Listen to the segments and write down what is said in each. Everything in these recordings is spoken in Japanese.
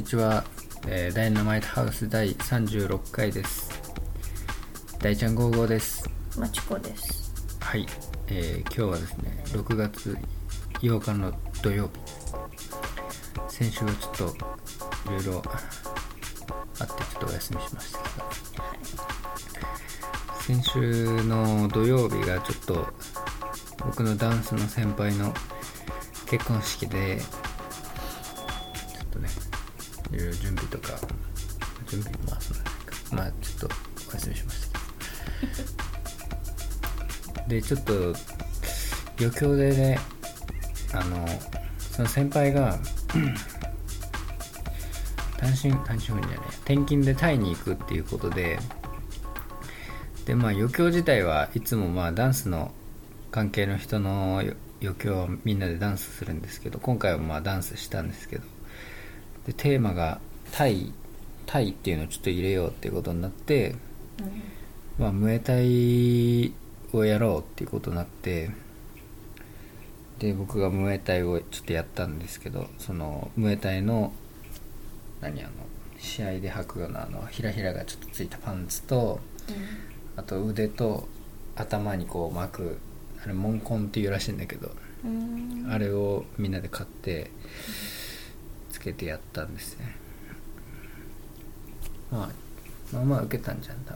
にちは。えーダイナマイトハウス第36回です。大ちゃん55です。まちこです。はい、えー今日はですね、6月8日の土曜日。先週はちょっといろいろあってちょっとお休みしましたけど、先週の土曜日がちょっと僕のダンスの先輩の結婚式でちょっとねいろいろ準備とか準備まあそんなないか。まあちょっとお休みしましたけど。でちょっと余興でねあのその先輩が単身単身赴任じゃない転勤でタイに行くっていうことででまあ余興自体はいつもまあダンスの関係の人のよ余興をみんなでダンスするんですけど今回はまあダンスしたんですけどでテーマがタイタイっていうのをちょっと入れようっていうことになって、まあ、ムエタイをやろうっていうことになってで僕がムエタイをちょっとやったんですけどそのムエタイの何あの試合で履くようなあのひらひらがちょっとついたパンツとあと腕と頭にこう巻くあれモンコンっていうらしいんだけどうん。あれをみんなで買ってつけてやったんですね。まあまあまあ受けたんじゃん多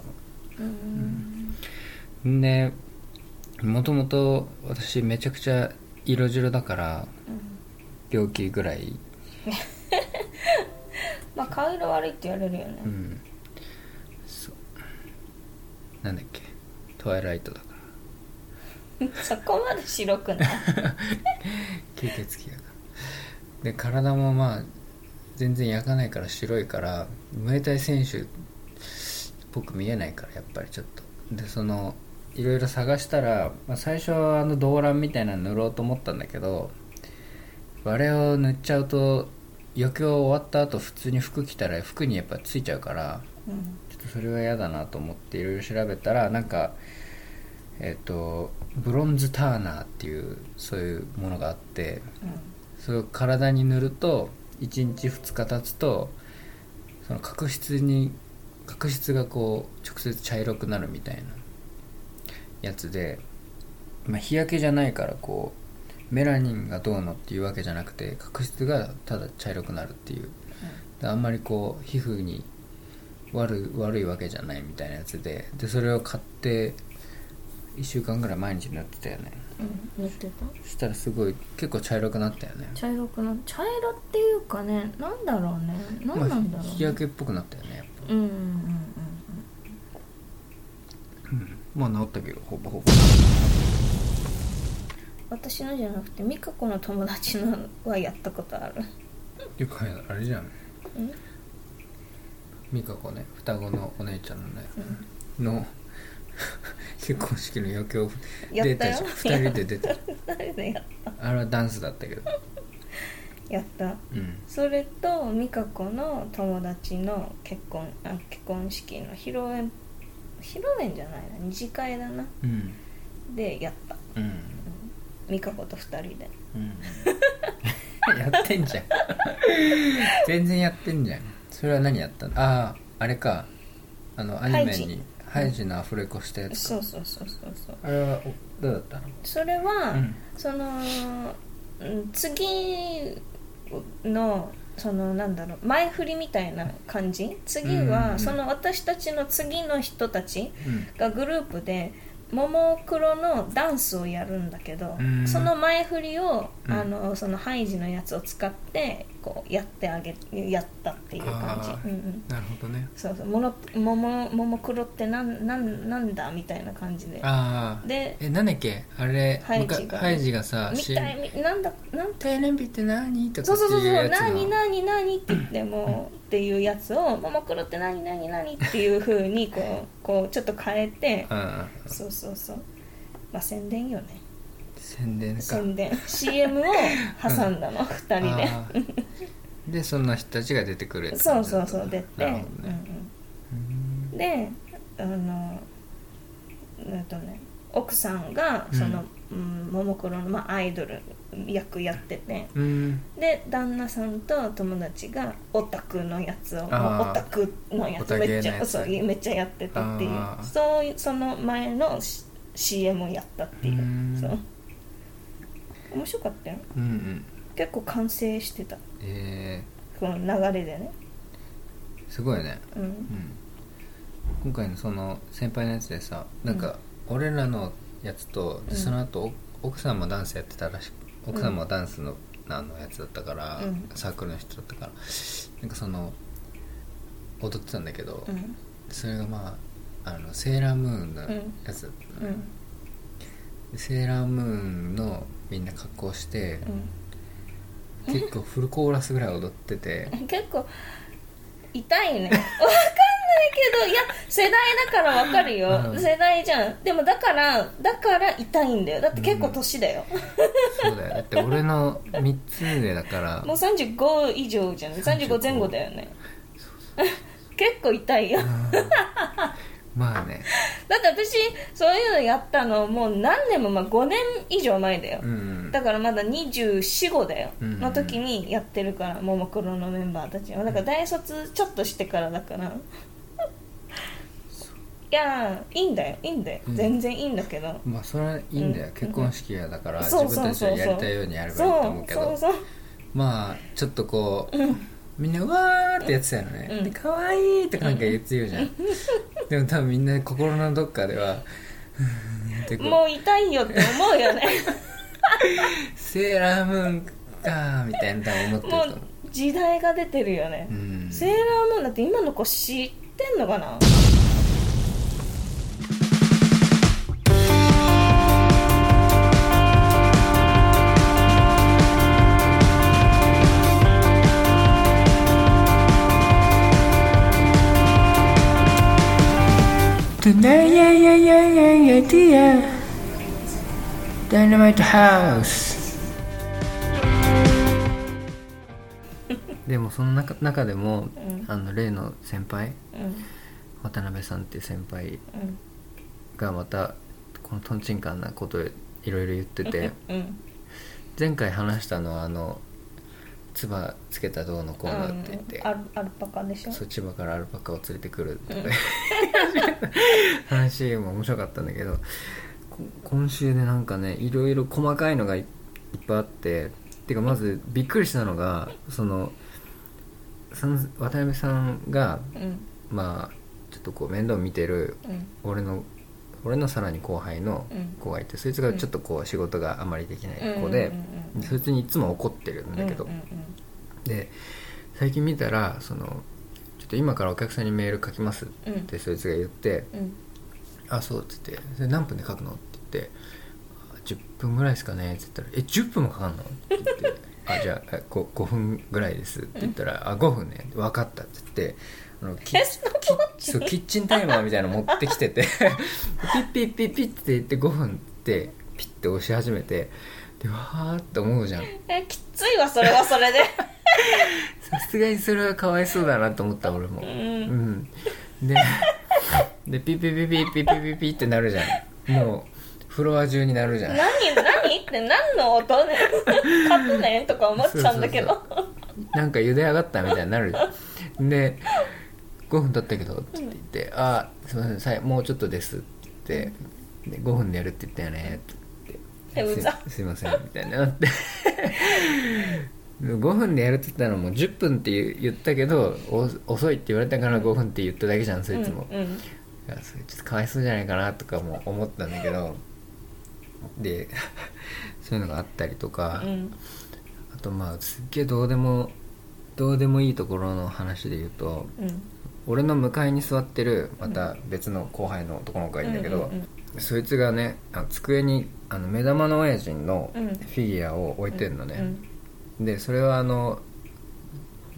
うん。分でもともと私めちゃくちゃ色白だから病気ぐらい。まあ顔色悪いって言われるよね。う。ん。そう。なんだっけ。トワイライトだから。そこまで白くない。吸血鬼だからで体もまあ全然焼かないから白いからムエタイ選手っぽく見えないからやっぱりちょっとでそのいろいろ探したら、まあ、最初はあの動乱みたいなの塗ろうと思ったんだけどあれを塗っちゃうと余興終わった後普通に服着たら服にやっぱついちゃうからうん。ちょっとそれは嫌だなと思っていろいろ調べたらなんかえっ、とブロンズターナーっていうそういうものがあってそれを体に塗ると1日2日経つとその角質に角質がこう直接茶色くなるみたいなやつで、まあ、日焼けじゃないからこうメラニンがどうのっていうわけじゃなくて角質がただ茶色くなるっていう。であんまりこう皮膚に悪悪いわけじゃないみたいなやつででそれを買って1週間ぐらい毎日塗ってたよね。うん。塗ってた？そしたらすごい結構茶色くなったよね。茶色くな、茶色っていうかね、なんだろうね。なんなんだろう、まあ、ね。日焼けっぽくなったよねやっぱ。うんうんうんまあ治ったけどほぼほぼ。私のじゃなくて美香子の友達のはやったことある。ていうかあれじゃん。うん？美香子ね双子のお姉ちゃんのね、の結婚式の余興出たじゃん。2人で出た。誰でやっあれはダンスだったけど。やった。うん。それと美香子の友達の結婚あ結婚式の披露宴披露宴じゃないな。二次会だな。うん。でやった。うん。美香子と二人で。うん。やってんじゃん。全然やってんじゃん。それは何やったの？あああれか。あのアニメにハイジのアフレコしたやつか。そうそうそうそうそう。あれはおどうだったの？それは、うん。そのうん次のそのなんだろう前振りみたいな感じ？次は、うんその私たちの次の人たちうん。がグループでももクロのダンスをやるんだけど、うん。その前振りを、うん。あのそのハイジのやつを使ってこうやってあげやったっていう感じ。うんうん、なるほどね。そうそうものももももクロってなんなんなんだみたいな感じで。ああでえなんだっけ？あれハイジが。ハイジがさみたいみなんだなんテレビって何？とかそうそうそうそう何何何って言ってもっていうやつを「ももクロって何何何?」っていうふうにこうこうちょっと変えて。うん。そうそうそう。まあ宣伝よね宣伝か。宣伝。CM を挟んだの、二人で。あー。でそんな人たちが出てくるそうそうそう出て、うんうん、であのえっとね奥さんがその、うんももクロの、まあ、アイドル役やってて。うん。で旦那さんと友達がオタクのやつをオタクのやつめっちゃそうめっちゃやってたっていう。そういうその前の C- CM をやったっていう。うん。そう面白かったよ。うんうん。結構完成してた。えこの流れでね。ー、すごいね。うん。うん。今回のその先輩のやつでさなんか俺らのやつと、うん。その後お奥さんもダンスやってたらしく奥さんもダンスの,、あのやつだったから、うん。サークルの人だったからなんかその踊ってたんだけど、うん。それがまああのセーラームーンのやつだったのね、うん。でセーラームーンのみんな格好して、結構フルコーラスぐらい踊ってて。う ん結構痛いね。わかんないけどいや世代だからわかるよ、うん。世代じゃん。でもだからだから痛いんだよ。だって結構年だよ、そうだよ。だって俺の3つ上だから。もう35以上じゃん。35前後だよね。結構痛いよまあね。だって私そういうのやったのもう何年も、まあ、5年以上前だよ、うんだからまだ245だよ、うんの時にやってるからももクロのメンバーたちは。だから大卒ちょっとしてからだから。いやいいんだよ。いいんだよ、うん。全然いいんだけど。まあそれはいいんだよ、うん。結婚式やだから自分たちでやりたいようにやればいいと思うけど。まあちょっとこう、みんなうわーってやってたよね、うん。で可愛いってなんか言ってるじゃん、でも多分みんな心のどっかではうーんってこうもう痛いよって思うよね。セーラームーンかーみたいな多分思ってるとも思う。う時代が出てるよね、うん。セーラームーンだって今の子知ってんのかな？イヤイヤイティヤダイナマイトハウスでもその中中でも、うん。あの例の先輩うん。渡辺さんっていう先輩うん。がまたこのとんちんかんなことをいろいろ言っててうん。前回話したのはあの唾つけたどうのこうのって言って、アルアルパカでしょ？そう千葉からアルパカを連れてくるとか、話も面白かったんだけどこ今週でなんかねいろいろ細かいのがいいっぱいあっててかまずびっくりしたのがそのその渡辺さんがうん。まあちょっとこう面倒見てるうん。俺の俺のさらに後輩のうん。子がいてそいつがちょっとこう仕事があまりできない子でそいつにいつも怒ってるんだけど。で最近見たらそのちょっと今からお客さんにメール書きますってそいつが言ってうん「あそう」っつって「それ何分で書くの?」って言ってあ「10分ぐらいですかね」って言ったら「え10分もかかんの?」って言って「あじゃあ 5, 5分ぐらいです」って言ったら「あ5分ね。分かった」って言ってあのキッえそのそうキッチンタイマーみたいなの持ってきてて ピッピッピッピッって言って5分ってピッて押し始めてでわーって思うじゃん。えきついわそれはそれで。さすがにそれはかわいそうだなと思った俺も。うん、うん、ででピッピッピッピッピッピッピッってなるじゃん。もうフロア中になるじゃん。何何って何の音ね？勝つね？んとか思っちゃうんだけど。そなんか茹で上がったみたいになるで5分経ったけどって言って「あすいませんさいもうちょっとです」って言ってで5分でやるって言ったよねって。言ってすすいませんみたいになって。5分でやるって言ったのも10分って言ったけどお遅いって言われたから5分って言っただけじゃんそいつも、うんうん。いやそれちょっとかわいそうじゃないかなとかも思ったんだけどで そういうのがあったりとか、うん。あとまあすっげえどうでもどうでもいいところの話で言うとうん俺の向かいに座ってるまた別の後輩の男の子がいるんだけど、うんうんそいつがねあの机にあの目玉の親父のフうん。ィギュアを置いてんのね、うんでそれはあの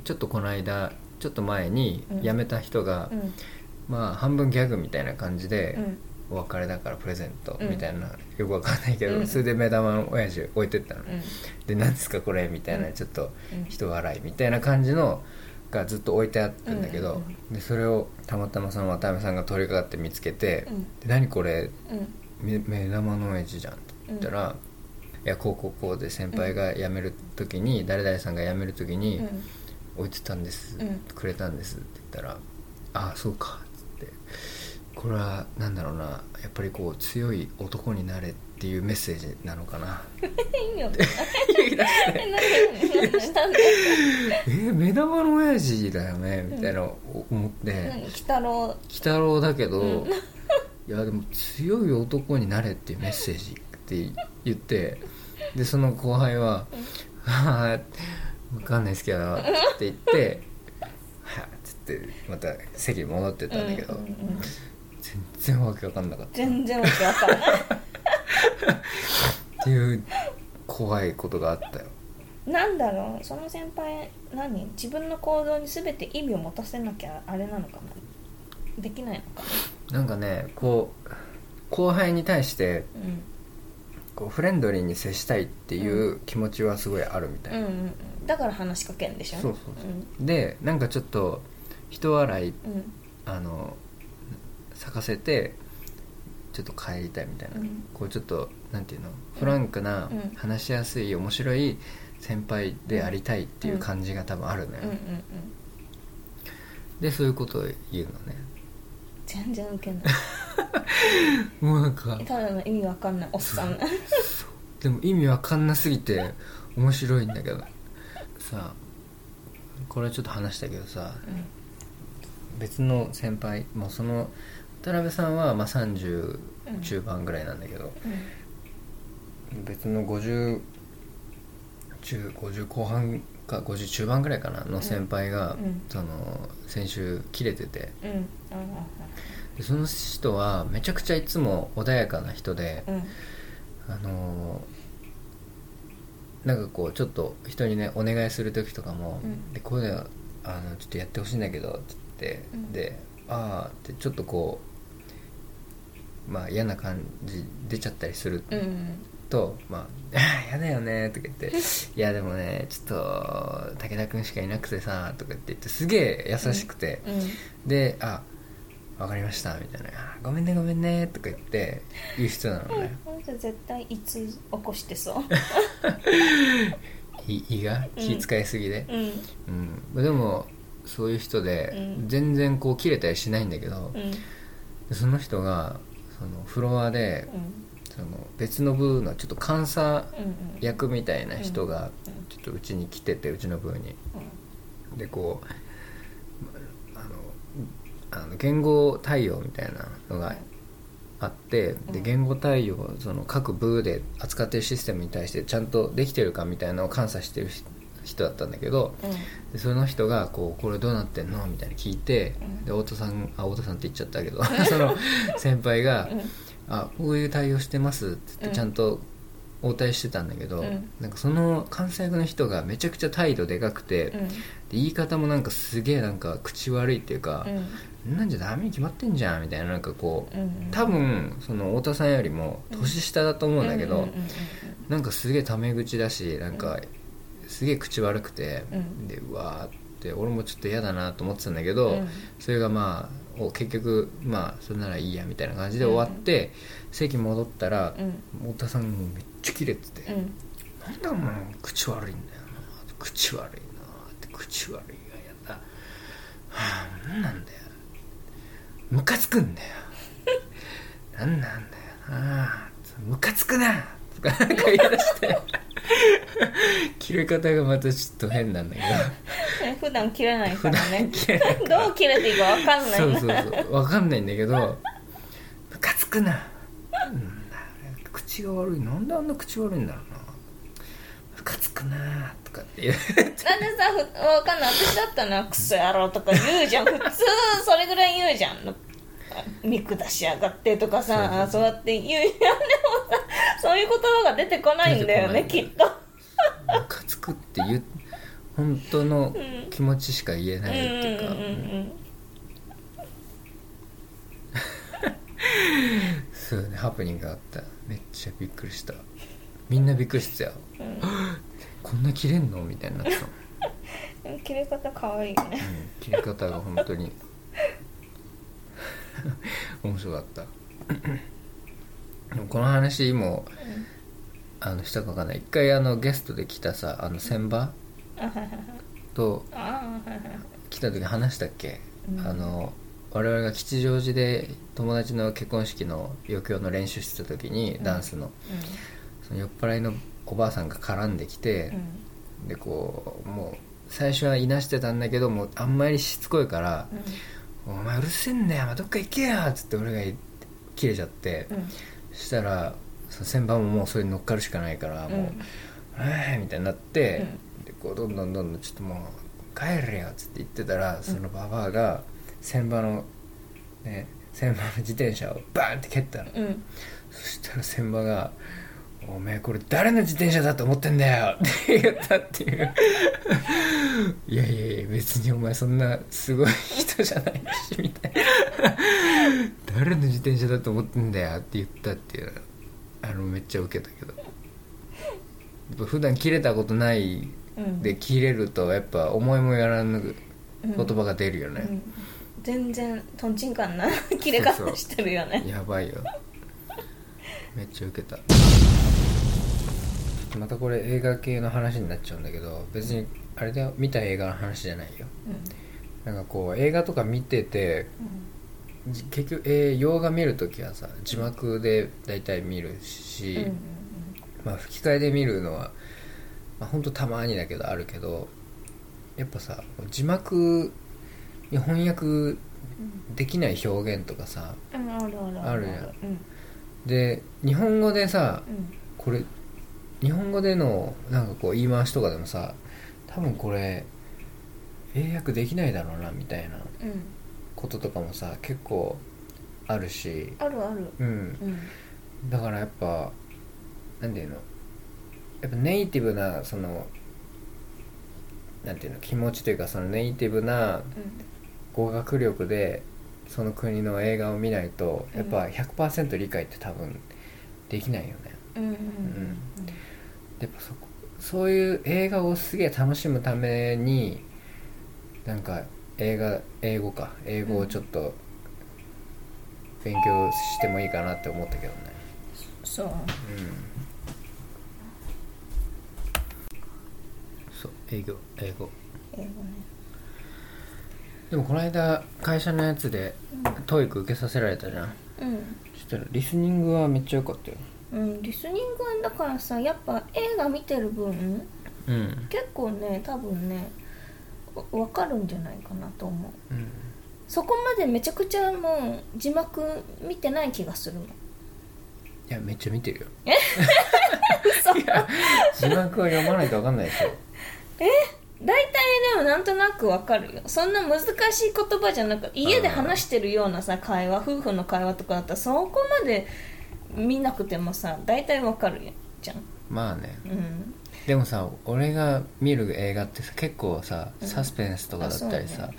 ちょっとこの間ちょっと前にうん。辞めた人が、うん。まあ半分ギャグみたいな感じで、うん。お別れだからプレゼントうん。みたいな、よくわかんないけど、うん。それで目玉の親父置いてったの、うん。で何ですかこれ？みたいな、うん。ちょっとうん。人笑いみたいな感じのがずっと置いてあったんだけど、うんでそれをたまたまその渡辺さんが通りかかって見つけて「うん。で何これ？目玉の親父じゃん」って言ったら「やこうこうこうで先輩が辞める時に、誰々さんが辞める時に、うん。置いてたんです、うんくれたんですって言ったら「ああそうか」っつって。これはなんだろうなやっぱりこう強い男になれっていうメッセージなのかな。意味わかんない。なんでなんでえー目玉の親父だよねみたいな思って。何鬼太郎。鬼太郎だけど、いやでも強い男になれっていうメッセージって言ってでその後輩は「はあ分かんないですけど」って言って「はあ」っつってまた席に戻ってったんだけど、うんうんうん。全然わけわかんなかった。っ全然わけわかんないていう怖いことがあったよ。なんだろう？その先輩何？自分の行動に全て意味を持たせなきゃあれなのかな？できないのかな？んかねこう後輩に対してなこうフレンドリーに接したいっていう気持ちはすごいあるみたいな、うんうんうん。うんだから話しかけんでしょ？そうそうそう。でなんかちょっと人笑いうんうん。あの咲かせてちょっと帰りたいみたいな、うん。こうちょっとなんていうの？フランクな、うん。話しやすい面白い先輩でありたいっていう感じが多分あるのよ、うんうんうんでそういうことを言うのね。全然ウケない。もうなんかただの意味わかんないおっさん。でも意味わかんなすぎて面白いんだけど。さこれはちょっと話したけどさ別の先輩もうその渡辺さんはまあ30うん。中盤ぐらいなんだけど、うん。別の50中50後半か50中盤ぐらいかなの先輩が、うん。その先週切れてて。でその人はめちゃくちゃいつも穏やかな人で、うん。あのーなんかこうちょっと人にねお願いする時とかも「うん。でこういうのあのちょっとやってほしいんだけど」って言って、うん。で「ああ」ってちょっとこうまあ嫌な感じ出ちゃったりするうんうん。と「まあ、ああやだよね」とか言って「いやでもねちょっと武田君しかいなくてさ」とかって言ってすげえ優しくて、うん。で「あわかりました」みたいなあ「ごめんねごめんね」とか言って言う人なのね、この人絶対いつ起こしてそう。い胃が？うん。気遣いすぎで、うん。うん。でもそういう人で、うん。全然こう切れたりしないんだけどその人がそのフロアでうんその別の部のちょっと監査役みたいな人がちょっとうちに来ててうちの部に。でこうあの言語対応みたいなのがあってで言語対応その各部で扱ってるシステムに対してちゃんとできてるかみたいなのを監査してる人だったんだけどうん。でその人がこう「これどうなってんの?」みたいな聞いてうん。で太田さんあ太田さんって言っちゃったけど その先輩がうん「あこういう対応してます」って言っうん。てちゃんと応対してたんだけど、うん。なんかその関西役の人がめちゃくちゃ態度でかくて、でうん。言い方もなんかすげえなんか口悪いっていうかう、ん。なんじゃダメに決まってんじゃんみたいななんかこう、うん。多分その太田さんよりも年下だと思うんだけど、うんうんなんかすげえタメ口だしなんかすげえ口悪くて、うん。でうわーって俺もちょっと嫌だなと思ってたんだけど、うん。それがまあお結局まあそれならいいやみたいな感じで終わって、席戻ったら、うん。太田さんもめっちゃキレてて、うん。なんだお前口悪いんだよな口悪いなって口悪いがやだ。はあなんなんだよ。ムカつくんだよ。なんなんだよなムカつくなとかなんか言い出して。切れ方がまたちょっと変なんだけど。え普段切れないから。ねどう切れていいか分かんないそうそうそう。分かんないんだけどムカつくな。うん。だ口が悪い。なんであんな口悪いんだろうな。ムカつくなとかって言うなんでさふ分かんない。私だったらクソ野郎とか言うじゃん。普通それぐらい言うじゃん。見下しやがってとかさそそうやって言うじゃんそういう言葉が出てこないんだよねきっと。ムカつくって言う本当の気持ちしか言えないっていうか、うんそうねハプニングがあった。めっちゃびっくりした。みんなびっくりしてたよ。うん。こんな切れんのみたいになってた切れ方可愛いよね。うん切り方が本当に。面白かったこの話もあのしたかわかんない。一回あのゲストで来たさあの千葉と来た時話したっけ、うん。あの我々が吉祥寺で友達の結婚式の余興の練習してた時に、うん。ダンスの。その酔っ払いのおばあさんが絡んできてうん。う、んでこうもう最初はいなしてたんだけどもうあんまりしつこいからうん「お前うるせえんだよどっか行けよ」っつって俺が切れちゃって、したら先輩ももうそれに乗っかるしかないから、もう「えーみたいになって、でこうどんどんどんどんちょっともう帰れよっつって言ってたらそのババアが先場のね先場の自転車をバーンって蹴ったの。うん。うんそしたら先場が「おめえこれ誰の自転車だと思ってんだよ」って言ったっていう。いやいやいや別にお前そんなすごい人じゃないしみたいな誰の自転車だと思ってんだよって言ったっていうあのめっちゃウケたけど。やっぱ普段切れたことないうん。で切れるとやっぱ思いもやらぬうん。言葉が出るよね、うん。全然とんちんかんな 切れ方してるよね。やばいよ。めっちゃウケた。またこれ映画系の話になっちゃうんだけど別にあれだよ。見た映画の話じゃないよ。なんかこう映画とか見ててじ結局、えー洋画見るときはさ字幕で大体見るし、うんうんまあ、吹き替えで見るのは、まあ、ほんとたまにだけどあるけどやっぱさ字幕に翻訳できない表現とかさうん。あるある。あるやん。うん。で日本語でさうん。これ日本語でのなんかこう言い回しとかでもさ多分これ英訳できないだろうなみたいなうんこととかもさ結構あるし。あるある。うん。うん。だからやっぱなんていうの？やっぱネイティブなそのなんていうの？気持ちというかそのネイティブな語学力でその国の映画を見ないとやっぱ100%理解って多分できないよね。うんうんうんやっぱそこそういう映画をすげえ楽しむためになんか映画英語か。英語をちょっと勉強してもいいかなって思ったけどね。そう。うん。そう映画英語。英語ね。でもこの間会社のやつで TOEIC 受けさせられたじゃん。うん。そしたらリスニングはめっちゃ良かったよ。うんリスニングはだからさやっぱ映画見てる分うん。結構ね多分ねわ分かるんじゃないかなと思う。うん。そこまでめちゃくちゃもう字幕見てない気がするのいやめっちゃ見てるよ。嘘。いや字幕は読まないと分かんないでしょ。大体でもなんとなくわかるよ。そんな難しい言葉じゃなく家で話してるようなさ会話夫婦の会話とかだったらそこまで見なくてもさ大体わかるじゃん。まあね。うんでもさ俺が見る映画ってさ結構さうん。サスペンスとかだったりさ、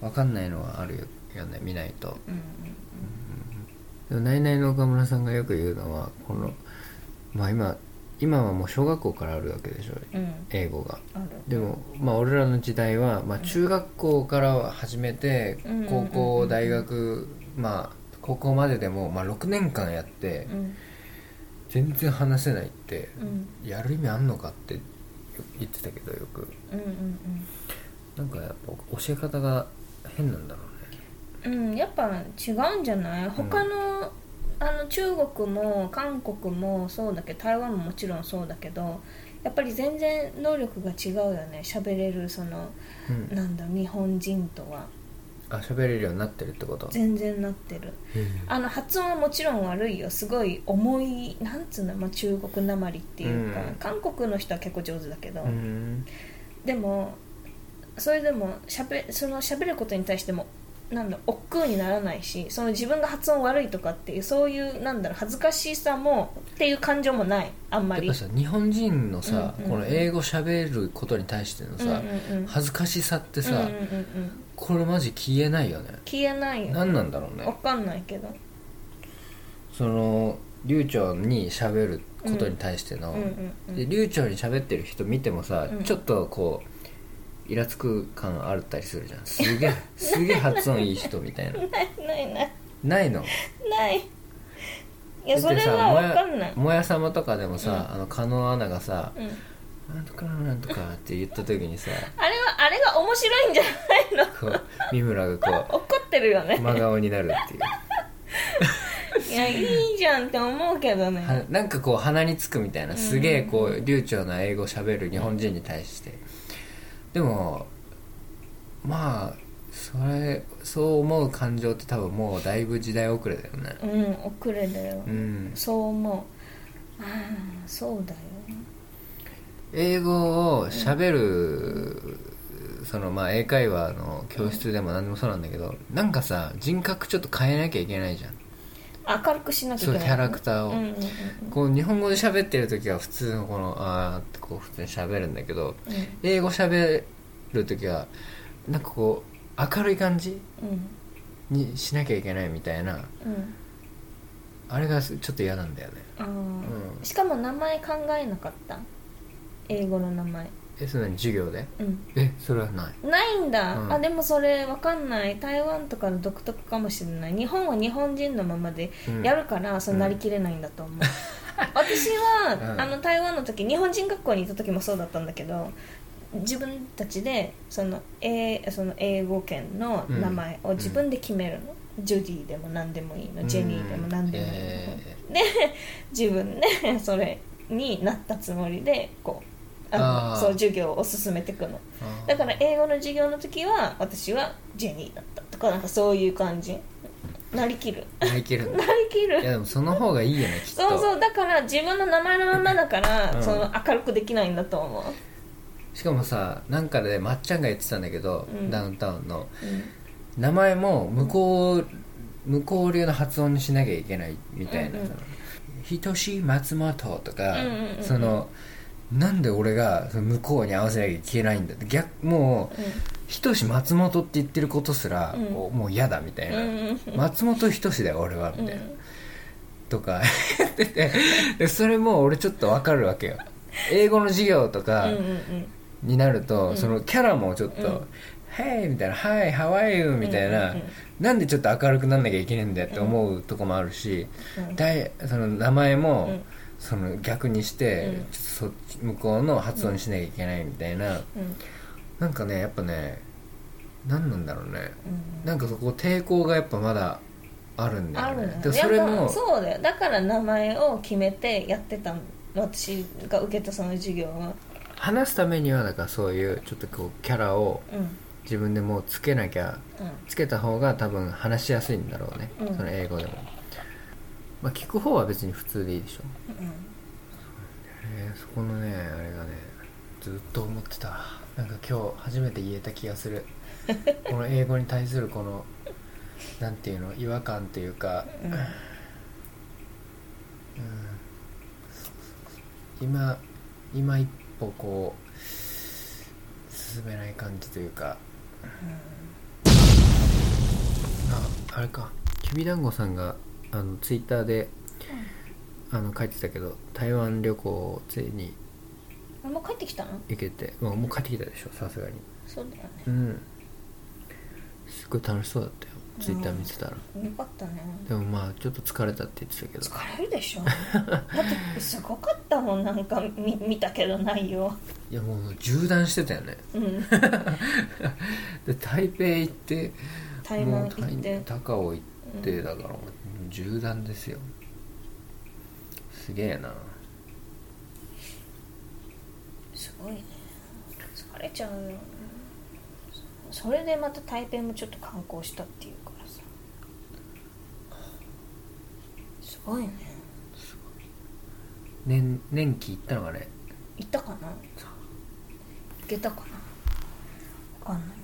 分かんないのはあるよね見ないと。うんでもナイナイの岡村さんがよく言うのはこのまあ今今はもう小学校からあるわけでしょうん。うん英語が。でもまあ俺らの時代は、まあ、中学校から始めてうん高校大学まあ高校まででも、まあ、6年間やってうん全然話せないってうん。やる意味あんのかって言ってたけどよく。うんうんなんかやっぱ教え方が変なんだろうね。うんうんやっぱ違うんじゃない？他の,、あの中国も韓国もそうだけど台湾ももちろんそうだけどやっぱり全然能力が違うよね。喋れるそのうん。なんだ日本人とはあ喋れるようになってるってこと？全然なってる。あの発音はもちろん悪いよ。すごい重いなんつうの、まあ、中国なまりっていうか、うん。韓国の人は結構上手だけど、うん。でもそれでもしゃべその喋ることに対してもなんだ億劫にならないしその自分が発音悪いとかっていうそういうなんだろう恥ずかしさもっていう感情もない。あんまり。日本人のさ、うんうん。この英語喋ることに対してのさ、うんうんうん。恥ずかしさってさ、うんうんうんうんこれマジ消えないよね。消えないよ。何なんだろうね。わかんないけど。その流暢に喋ることに対しての、うんうんうん。で流暢に喋ってる人見てもさ、うん。ちょっとこうイラつく感あったりするじゃん。すげえ すげえ発音いい人みたいな。ないないない。ないの？ない。いやそれは分かんない。もやさまとかでもさ、あの加納アナがさうん「なんとかなんとか」って言った時にさあれはあれが面白いんじゃないの？こう三村がこ怒ってるよね。う真顔になるっていう。いやいいじゃんって思うけどはねなんかこう鼻につくみたいなすげえこう流暢な英語しゃべる日本人に対して。でもまあそれそう思う感情って多分もうだいぶ時代遅れだよね。うん遅れだよ、うん。そう思う。ああそうだよ。英語をしゃべるそのまあ英会話の教室でも何でもそうなんだけどなんかさ人格ちょっと変えなきゃいけないじゃん。明るくしなきゃいけない。そうキャラクターを、うんうんうんこう日本語で喋ってる時は普通のこのあーってこう普通に喋るんだけど英語喋る時はなんかこう明るい感じうんにしなきゃいけないみたいなうん。あれがちょっと嫌なんだよね。うん。しかも名前考えなかった？英語の名前えそれ何授業で？うん。えそれはない？ないんだ、うん。あでもそれわかんない。台湾とかの独特かもしれない。日本は日本人のままでうん。やるから、そうなりきれないんだと思う、私は、うん。あの台湾の時日本人学校にいた時もそうだったんだけど自分たちでその,、えその英語圏の名前を自分で決めるの、ジュディでも何でもいいの。ジェニーでも何でもいいの、えで自分でそれになったつもりでこうあのそう授業を進めていくの。だから英語の授業の時は私はジェニーだったとかなんかそういう感じ。なりきる。いけるんだ なりきる。いやでもその方がいいよねきっと。そうそうだから自分の名前のままだから、うん。その明るくできないんだと思う、しかもさなんかでまっちゃんが言ってたんだけど、うん。ダウンタウンの。うん。名前も向こう向こう流の発音にしなきゃいけないみたいな。うんうん「ひとし松本」とか、うんうんうんうん。そのなんで俺がその向こうに合わせなきゃいけないんだって。逆もうひとし松本って言ってることすら、うん。もう嫌だみたいな、うんうんうん。松本人志だよ俺はみたいな、うん。とか 言ってて。でそれも俺ちょっとわかるわけよ。英語の授業とかうんうんうん。になると、うん。そのキャラもちょっとうん「Hey」みたいな「Hi how are you」みたいな、うんうんなんでちょっと明るくなんなきゃいけないんだよって思うとこもあるし、うん。だいその名前も、うんその逆にして、うん。そっち向こうの発音にしなきゃいけないみたいな、うん。なんかねやっぱね何なんだろうね。うん。なんかそこ抵抗がやっぱまだあるんだよね。でそれもそうだよ。だから名前を決めてやってたの。私が受けたその授業は。話すためにはだからそういうちょっとこうキャラをうん。自分でもうつけなきゃうん。つけた方が多分話しやすいんだろうね、うん。その英語でも、まあ、聞く方は別に普通でいいでしょ、そこのねあれがねずっと思ってた。なんか今日初めて言えた気がする。この英語に対するこのなんていうの違和感っていうか、うん。うん。今今一歩こう進めない感じというか、ああれか。きびだんごさんがあのツイッターで、あの書いてたけど台湾旅行をついにあもう帰ってきたの？行けて、まあ、もう帰ってきたでしょさすがに。そうだよね。うん。すごい楽しそうだったよツイッター見てたら、よかったね。でもまあちょっと疲れたって言ってたけど。疲れるでしょ。だってすごかったもんなんか見見たけど内容。いやもう縦断してたよね。うん。で台北行って台湾もう行って高尾行ってだからもう縦断ですよすげえな。すごいね。疲れちゃうよそれでまた台北もちょっと観光したっていうからさ。すごいね。年年季行ったのがね行ったかな？行けたかな？分かんない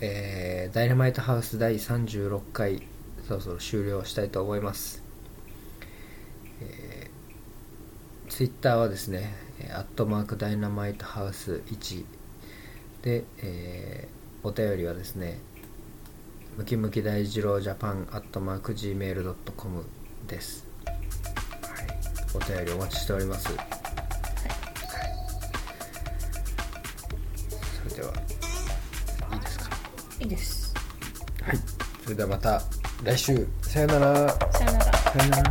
えー、ダイナマイトハウス第36回、そろそろ終了したいと思います。えー、Twitter はですね、アットマークダイナマイトハウス1で、えー、お便りはですね、ムキムキ大二郎ジャパンアットマーク Gmail.com です、はい。お便りお待ちしております。いいです。はい。それではまた来週。さよなら。さよなら。さよなら。